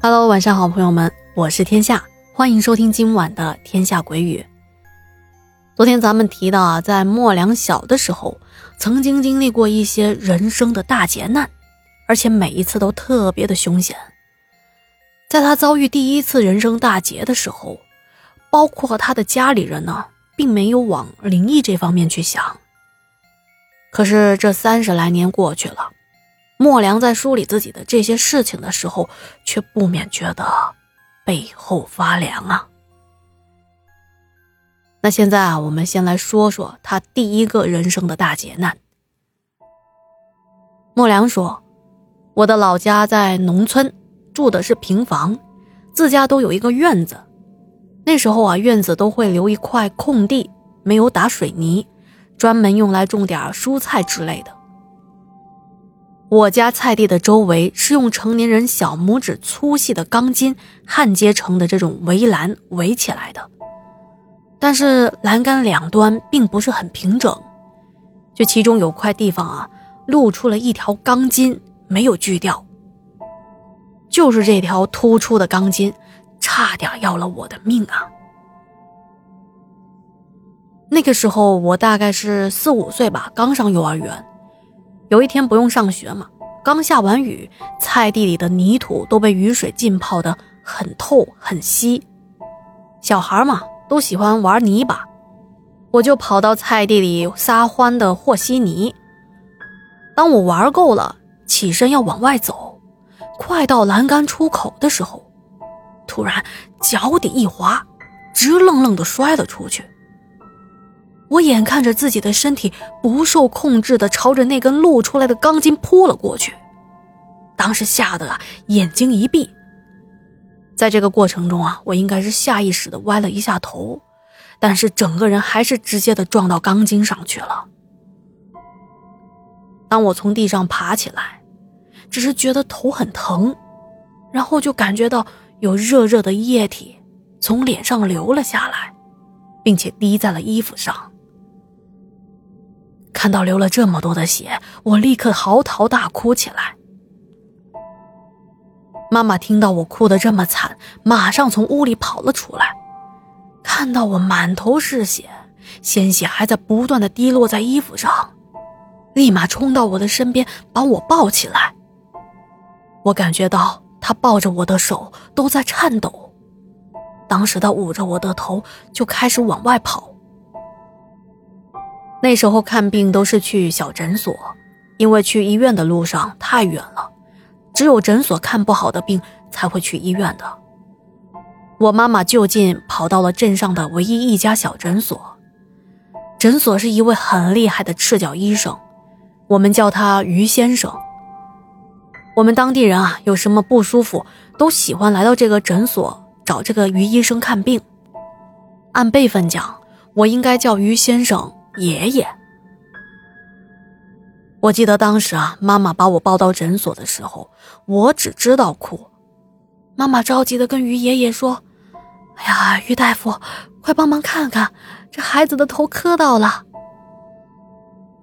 Hello，晚上好，朋友们，我是天下，欢迎收听今晚的《天下鬼语》。昨天咱们提到啊，在莫良小的时候，曾经经历过一些人生的大劫难，而且每一次都特别的凶险。在他遭遇第一次人生大劫的时候，包括他的家里人呢，并没有往灵异这方面去想。可是这三十来年过去了。莫良在梳理自己的这些事情的时候，却不免觉得背后发凉啊。那现在啊，我们先来说说他第一个人生的大劫难。莫良说：“我的老家在农村，住的是平房，自家都有一个院子。那时候啊，院子都会留一块空地，没有打水泥，专门用来种点蔬菜之类的。”我家菜地的周围是用成年人小拇指粗细的钢筋焊接成的这种围栏围起来的，但是栏杆两端并不是很平整，就其中有块地方啊，露出了一条钢筋没有锯掉，就是这条突出的钢筋，差点要了我的命啊！那个时候我大概是四五岁吧，刚上幼儿园。有一天不用上学嘛，刚下完雨，菜地里的泥土都被雨水浸泡的很透很稀。小孩嘛，都喜欢玩泥巴，我就跑到菜地里撒欢的和稀泥。当我玩够了，起身要往外走，快到栏杆出口的时候，突然脚底一滑，直愣愣的摔了出去。我眼看着自己的身体不受控制的朝着那根露出来的钢筋扑了过去，当时吓得啊眼睛一闭。在这个过程中啊，我应该是下意识的歪了一下头，但是整个人还是直接的撞到钢筋上去了。当我从地上爬起来，只是觉得头很疼，然后就感觉到有热热的液体从脸上流了下来，并且滴在了衣服上。看到流了这么多的血，我立刻嚎啕大哭起来。妈妈听到我哭得这么惨，马上从屋里跑了出来，看到我满头是血，鲜血还在不断的滴落在衣服上，立马冲到我的身边把我抱起来。我感觉到他抱着我的手都在颤抖，当时他捂着我的头就开始往外跑。那时候看病都是去小诊所，因为去医院的路上太远了，只有诊所看不好的病才会去医院的。我妈妈就近跑到了镇上的唯一一家小诊所，诊所是一位很厉害的赤脚医生，我们叫他于先生。我们当地人啊，有什么不舒服都喜欢来到这个诊所找这个于医生看病。按辈分讲，我应该叫于先生。爷爷，我记得当时啊，妈妈把我抱到诊所的时候，我只知道哭。妈妈着急的跟于爷爷说：“哎呀，于大夫，快帮忙看看，这孩子的头磕到了。”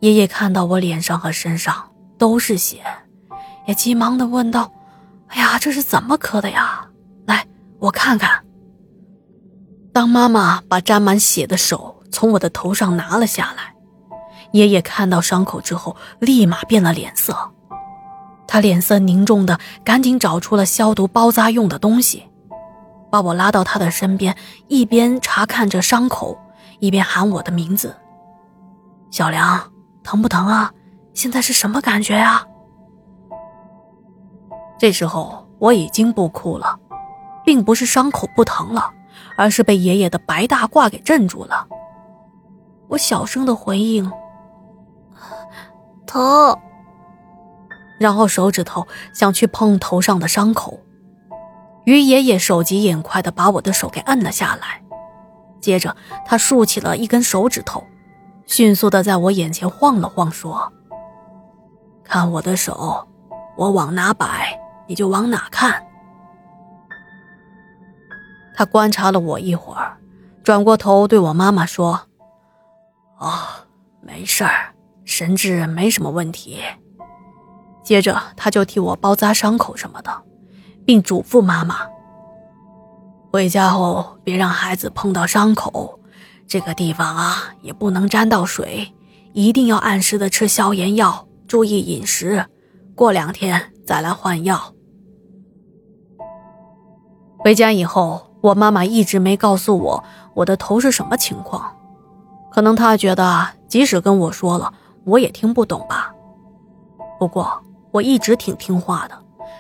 爷爷看到我脸上和身上都是血，也急忙的问道：“哎呀，这是怎么磕的呀？来，我看看。”当妈妈把沾满血的手。从我的头上拿了下来，爷爷看到伤口之后，立马变了脸色。他脸色凝重的，赶紧找出了消毒包扎用的东西，把我拉到他的身边，一边查看着伤口，一边喊我的名字：“小梁，疼不疼啊？现在是什么感觉呀？”这时候我已经不哭了，并不是伤口不疼了，而是被爷爷的白大褂给镇住了。我小声的回应：“疼。”然后手指头想去碰头上的伤口，于爷爷手疾眼快的把我的手给摁了下来，接着他竖起了一根手指头，迅速的在我眼前晃了晃，说：“看我的手，我往哪摆你就往哪看。”他观察了我一会儿，转过头对我妈妈说：“哦，没事儿，神志没什么问题。”接着他就替我包扎伤口什么的，并嘱咐妈妈：“回家后别让孩子碰到伤口，这个地方啊也不能沾到水，一定要按时的吃消炎药，注意饮食。过两天再来换药。”回家以后，我妈妈一直没告诉我我的头是什么情况，可能她觉得即使跟我说了，我也听不懂吧。不过我一直挺听话的，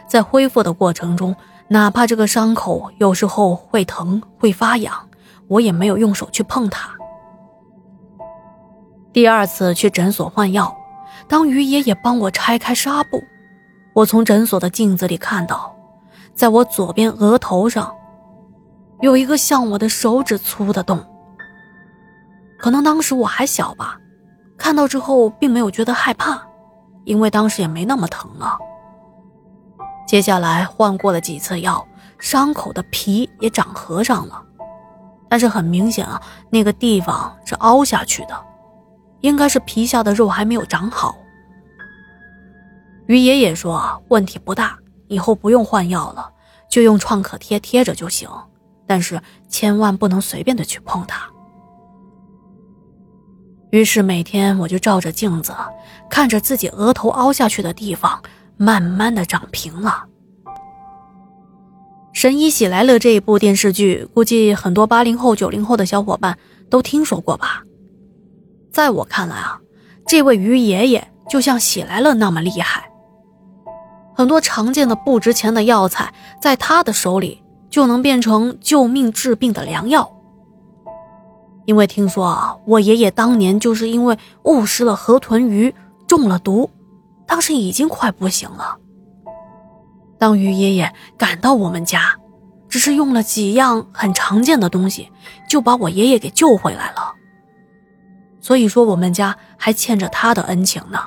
在恢复的过程中，哪怕这个伤口有时候会疼会发痒，我也没有用手去碰它。第二次去诊所换药，当于爷爷帮我拆开纱布，我从诊所的镜子里看到。在我左边额头上，有一个像我的手指粗的洞。可能当时我还小吧，看到之后并没有觉得害怕，因为当时也没那么疼了。接下来换过了几次药，伤口的皮也长合上了，但是很明显啊，那个地方是凹下去的，应该是皮下的肉还没有长好。于爷爷说问题不大。以后不用换药了，就用创可贴贴着就行。但是千万不能随便的去碰它。于是每天我就照着镜子，看着自己额头凹下去的地方，慢慢的长平了。《神医喜来乐》这一部电视剧，估计很多八零后、九零后的小伙伴都听说过吧？在我看来啊，这位于爷爷就像喜来乐那么厉害。很多常见的不值钱的药材，在他的手里就能变成救命治病的良药。因为听说啊，我爷爷当年就是因为误食了河豚鱼中了毒，当时已经快不行了。当于爷爷赶到我们家，只是用了几样很常见的东西，就把我爷爷给救回来了。所以说，我们家还欠着他的恩情呢。